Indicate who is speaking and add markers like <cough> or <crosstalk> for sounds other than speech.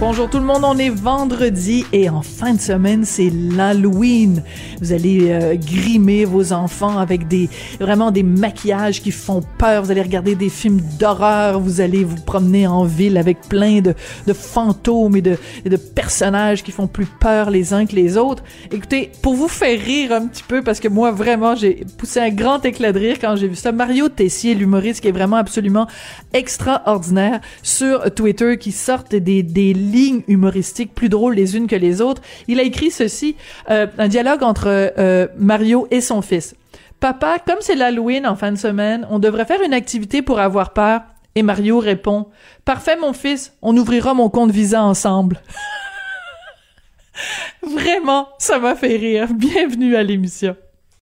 Speaker 1: Bonjour tout le monde, on est vendredi et en fin de semaine, c'est l'Halloween. Vous allez euh, grimer vos enfants avec des vraiment des maquillages qui font peur. Vous allez regarder des films d'horreur. Vous allez vous promener en ville avec plein de, de fantômes et de, de personnages qui font plus peur les uns que les autres. Écoutez, pour vous faire rire un petit peu, parce que moi vraiment j'ai poussé un grand éclat de rire quand j'ai vu ça. Mario Tessier, l'humoriste qui est vraiment absolument extraordinaire sur Twitter, qui sortent des, des lignes humoristiques plus drôles les unes que les autres. Il a écrit ceci, euh, un dialogue entre euh, Mario et son fils. Papa, comme c'est l'Halloween en fin de semaine, on devrait faire une activité pour avoir peur. Et Mario répond, Parfait mon fils, on ouvrira mon compte Visa ensemble. <laughs> Vraiment, ça m'a fait rire. Bienvenue à l'émission.